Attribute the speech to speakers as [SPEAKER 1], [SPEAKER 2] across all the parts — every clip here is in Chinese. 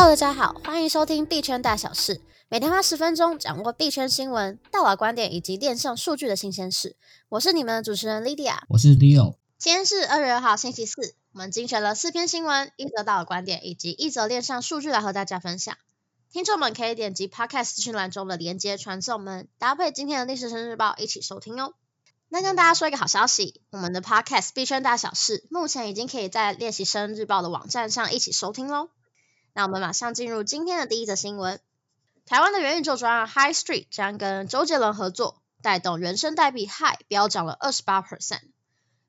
[SPEAKER 1] Hello，大家好，欢迎收听币圈大小事，每天花十分钟掌握币圈新闻、大佬观点以及链上数据的新鲜事。我是你们的主持人 Lydia，
[SPEAKER 2] 我是 Leo。
[SPEAKER 1] 今天是二月二号，星期四，我们精选了四篇新闻、一则大佬观点以及一则链上数据来和大家分享。听众们可以点击 Podcast 资讯栏中的连接传送门，搭配今天的历史生日报一起收听哦。那跟大家说一个好消息，我们的 Podcast 币圈大小事目前已经可以在练习生日报的网站上一起收听喽。那我们马上进入今天的第一则新闻。台湾的元宇宙专案 High Street 将跟周杰伦合作，带动原生代币 HIGH 飙涨了二十八 percent。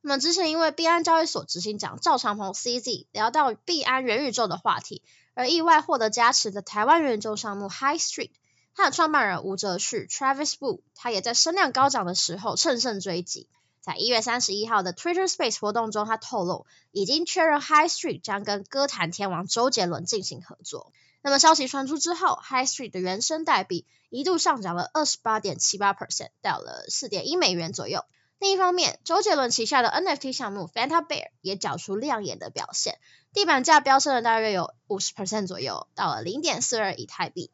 [SPEAKER 1] 那么之前因为币安交易所执行长赵长鹏 CZ 聊到币安元宇宙的话题，而意外获得加持的台湾元宇宙项目 High Street，它的创办人吴哲旭 Travis Wu，他也在声量高涨的时候乘胜追击。在一月三十一号的 Twitter Space 活动中，他透露已经确认 High Street 将跟歌坛天王周杰伦进行合作。那么消息传出之后，High Street 的原生代币一度上涨了二十八点七八 percent，到了四点一美元左右。另一方面，周杰伦旗下的 NFT 项目 Fanta Bear 也缴出亮眼的表现，地板价飙升了大约有五十 percent 左右，到了零点四二以太币。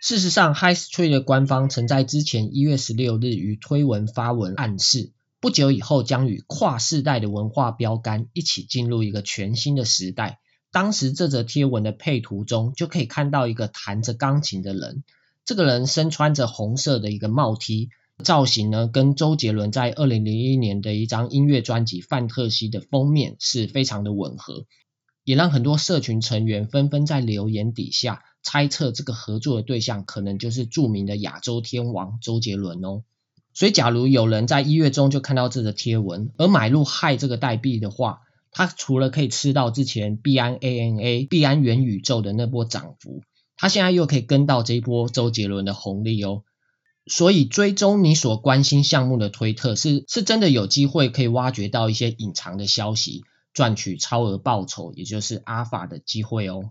[SPEAKER 2] 事实上，High Street 的官方曾在之前一月十六日于推文发文暗示。不久以后，将与跨世代的文化标杆一起进入一个全新的时代。当时这则贴文的配图中，就可以看到一个弹着钢琴的人。这个人身穿着红色的一个帽 T，造型呢，跟周杰伦在二零零一年的一张音乐专辑《范特西》的封面是非常的吻合，也让很多社群成员纷纷在留言底下猜测，这个合作的对象可能就是著名的亚洲天王周杰伦哦。所以，假如有人在一月中就看到这个贴文，而买入害这个代币的话，他除了可以吃到之前币安 ANA、币安元宇宙的那波涨幅，他现在又可以跟到这一波周杰伦的红利哦。所以，追踪你所关心项目的推特是是真的有机会可以挖掘到一些隐藏的消息，赚取超额报酬，也就是阿法的机会哦。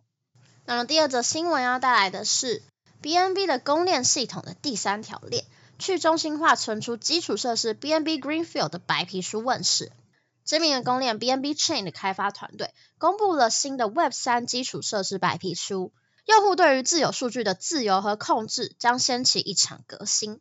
[SPEAKER 1] 那么，第二则新闻要带来的是 BNB 的公链系统的第三条链。去中心化存储基础设施 BNB Greenfield 的白皮书问世，知名的公链 BNB Chain 的开发团队公布了新的 Web 三基础设施白皮书，用户对于自有数据的自由和控制将掀起一场革新。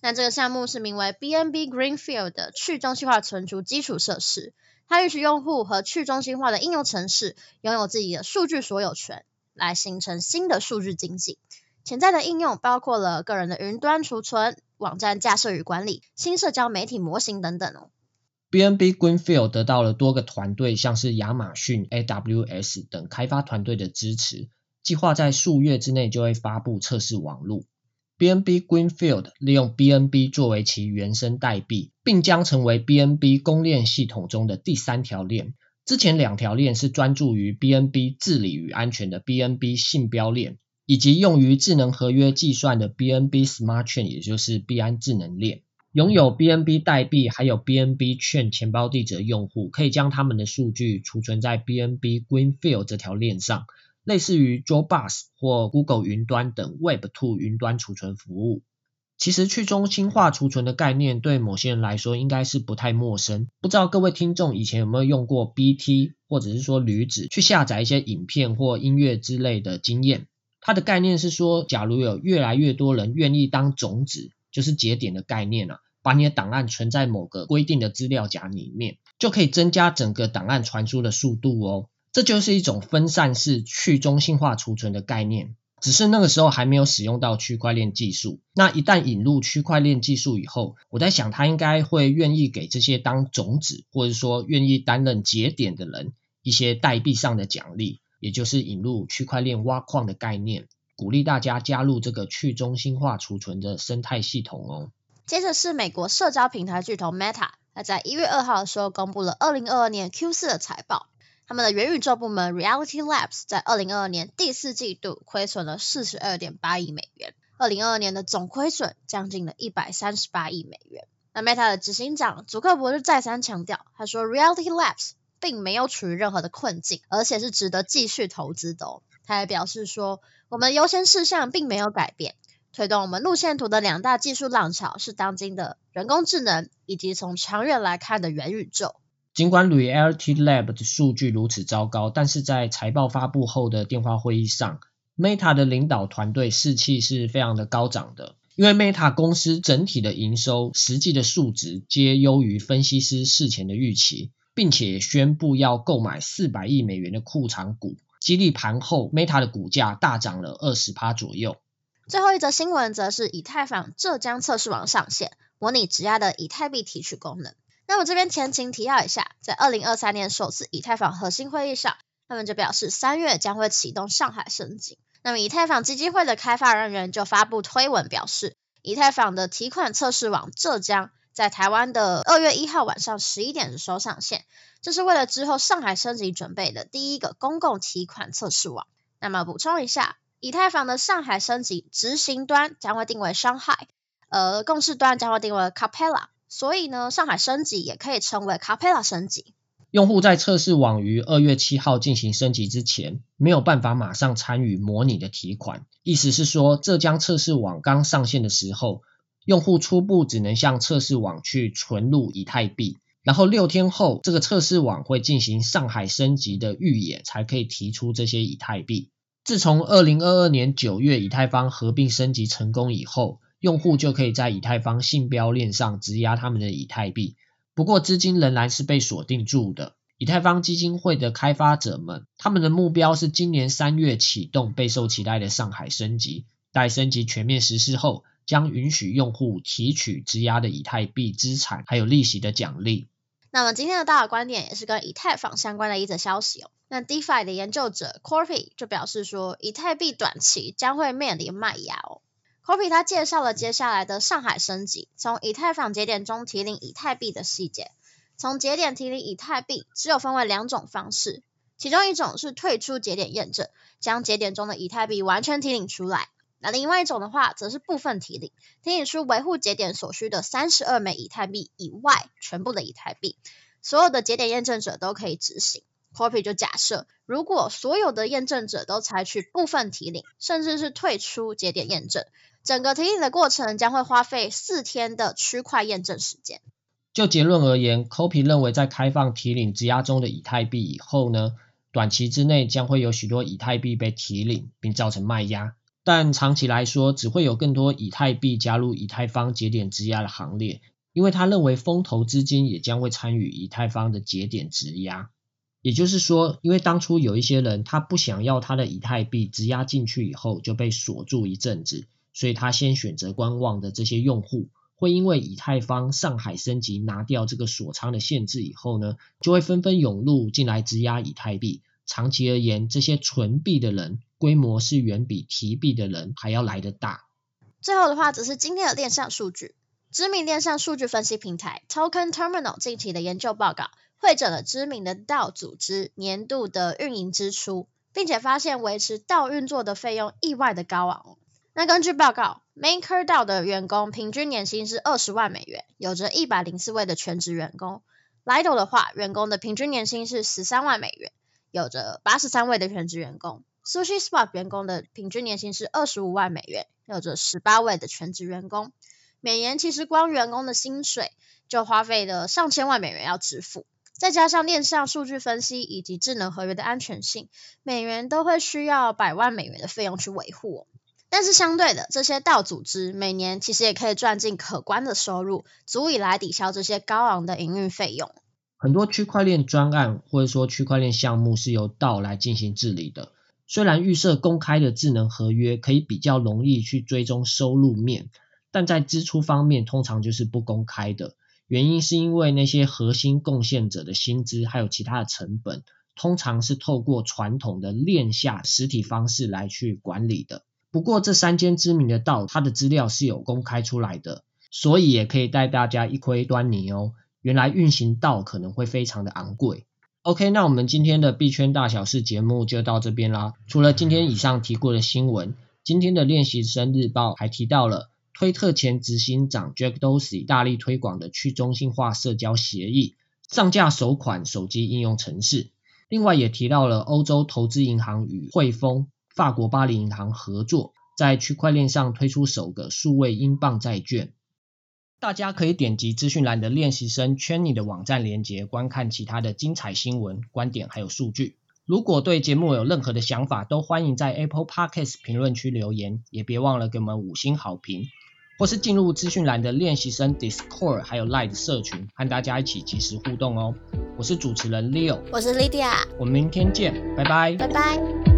[SPEAKER 1] 那这个项目是名为 BNB Greenfield 的去中心化存储基础设施，它允许用户和去中心化的应用程式拥有自己的数据所有权，来形成新的数据经济。潜在的应用包括了个人的云端储存。网站架设与管理、新社交媒体模型等等哦。
[SPEAKER 2] BNB Greenfield 得到了多个团队，像是亚马逊、AWS 等开发团队的支持，计划在数月之内就会发布测试网路。BNB Greenfield 利用 BNB 作为其原生代币，并将成为 BNB 公链系统中的第三条链。之前两条链是专注于 BNB 治理与安全的 BNB 信标链。以及用于智能合约计算的 BNB Smart Chain，也就是币安智能链，拥有 BNB 代币还有 BNB Chain 钱包地址的用户，可以将他们的数据储存在 BNB Greenfield 这条链上，类似于 Dropbox 或 Google 云端等 Web2 云端储存服务。其实去中心化储存的概念对某些人来说应该是不太陌生，不知道各位听众以前有没有用过 BT 或者是说驴子去下载一些影片或音乐之类的经验？它的概念是说，假如有越来越多人愿意当种子，就是节点的概念啊，把你的档案存在某个规定的资料夹里面，就可以增加整个档案传输的速度哦。这就是一种分散式去中心化储存的概念，只是那个时候还没有使用到区块链技术。那一旦引入区块链技术以后，我在想，他应该会愿意给这些当种子，或者说愿意担任节点的人一些代币上的奖励。也就是引入区块链挖矿的概念，鼓励大家加入这个去中心化储存的生态系统哦。
[SPEAKER 1] 接着是美国社交平台巨头 Meta，它在一月二号的时候公布了二零二二年 Q 四的财报，他们的元宇宙部门 Reality Labs 在二零二二年第四季度亏损了四十二点八亿美元，二零二二年的总亏损将近了一百三十八亿美元。那 Meta 的执行长祖克伯就再三强调，他说 Reality Labs。并没有处于任何的困境，而且是值得继续投资的哦。他还表示说，我们优先事项并没有改变，推动我们路线图的两大技术浪潮是当今的人工智能，以及从长远来看的元宇宙。
[SPEAKER 2] 尽管 Reality Lab 的数据如此糟糕，但是在财报发布后的电话会议上 Meta 的领导团队士气是非常的高涨的，因为 Meta 公司整体的营收实际的数值皆优于分析师事前的预期，并且宣布要购买四百亿美元的库藏股，激励盘后 Meta 的股价大涨了二十趴左右。
[SPEAKER 1] 最后一则新闻则是以太坊浙江测试网上线，模拟质押的以太币提取功能。那么这边前情提要一下，在二零二三年首次以太坊核心会议上，他们就表示三月将会启动上海升级。那么以太坊基金会的开发人员就发布推文表示，以太坊的提款测试网浙江在台湾的二月一号晚上十一点的时候上线，这是为了之后上海升级准备的第一个公共提款测试网。那么补充一下。以太坊的上海升级执行端将会定为 Shanghai，呃，共识端将会定为 Capella，所以呢，上海升级也可以称为 Capella 升级。
[SPEAKER 2] 用户在测试网于二月七号进行升级之前，没有办法马上参与模拟的提款。意思是说，浙江测试网刚上线的时候，用户初步只能向测试网去存入以太币，然后六天后，这个测试网会进行上海升级的预演，才可以提出这些以太币。自从二零二二年九月以太坊合并升级成功以后，用户就可以在以太坊信标链上质押他们的以太币。不过资金仍然是被锁定住的。以太坊基金会的开发者们，他们的目标是今年三月启动备受期待的上海升级。待升级全面实施后，将允许用户提取质押的以太币资产，还有利息的奖励。
[SPEAKER 1] 那么今天的大的观点也是跟以太坊相关的一则消息哦。那 DeFi 的研究者 Corpy 就表示说，以太币短期将会面临卖压哦。Corpy 他介绍了接下来的上海升级，从以太坊节点中提领以太币的细节。从节点提领以太币只有分为两种方式，其中一种是退出节点验证，将节点中的以太币完全提领出来。那另外一种的话，则是部分提领，提领出维护节点所需的三十二枚以太币以外全部的以太币，所有的节点验证者都可以执行。Copy 就假设，如果所有的验证者都采取部分提领，甚至是退出节点验证，整个提领的过程将会花费四天的区块验证时间。
[SPEAKER 2] 就结论而言，Copy 认为在开放提领质押中的以太币以后呢，短期之内将会有许多以太币被提领，并造成卖压。但长期来说，只会有更多以太币加入以太坊节点质押的行列，因为他认为风投资金也将会参与以太坊的节点质押。也就是说，因为当初有一些人他不想要他的以太币质押进去以后就被锁住一阵子，所以他先选择观望的这些用户，会因为以太坊上海升级拿掉这个锁仓的限制以后呢，就会纷纷涌入进来质押以太币。长期而言，这些存币的人。规模是远比提币的人还要来得大。
[SPEAKER 1] 最后的话，只是今天的链上数据。知名链上数据分析平台 Token Terminal 近期的研究报告，汇整了知名的 DAO 组织年度的运营支出，并且发现维持 DAO 运作的费用意外的高昂。那根据报告，MakerDAO 的员工平均年薪是二十万美元，有着一百零四位的全职员工。Lido 的话，员工的平均年薪是十三万美元，有着八十三位的全职员工。SushiSwap 员工的平均年薪是二十五万美元，有着十八位的全职员工。每年其实光员工的薪水就花费了上千万美元要支付，再加上链上数据分析以及智能合约的安全性，每年都会需要百万美元的费用去维护。但是相对的，这些 DAO 组织每年其实也可以赚进可观的收入，足以来抵消这些高昂的营运费用。
[SPEAKER 2] 很多区块链专案或者说区块链项目是由 DAO 来进行治理的。虽然预设公开的智能合约可以比较容易去追踪收入面，但在支出方面通常就是不公开的。原因是因为那些核心贡献者的薪资还有其他的成本，通常是透过传统的链下实体方式来去管理的。不过这三间知名的 DAO，它的资料是有公开出来的，所以也可以带大家一窥端倪哦。原来运行到可能会非常的昂贵。OK，那我们今天的币圈大小事节目就到这边啦。除了今天以上提过的新闻，今天的练习生日报还提到了推特前执行长 Jack Dorsey 大力推广的去中心化社交协议，上架首款手机应用程式。另外也提到了欧洲投资银行与汇丰、法国巴黎银行合作，在区块链上推出首个数位英镑债券。大家可以点击资讯栏的练习生圈你的网站链接，观看其他的精彩新闻、观点还有数据。如果对节目有任何的想法，都欢迎在 Apple Podcast 评论区留言，也别忘了给我们五星好评，或是进入资讯栏的练习生 Discord 还有 Line 社群，和大家一起及时互动哦。我是主持人 Leo，
[SPEAKER 1] 我是 Lydia，
[SPEAKER 2] 我们明天见，拜拜，
[SPEAKER 1] 拜拜。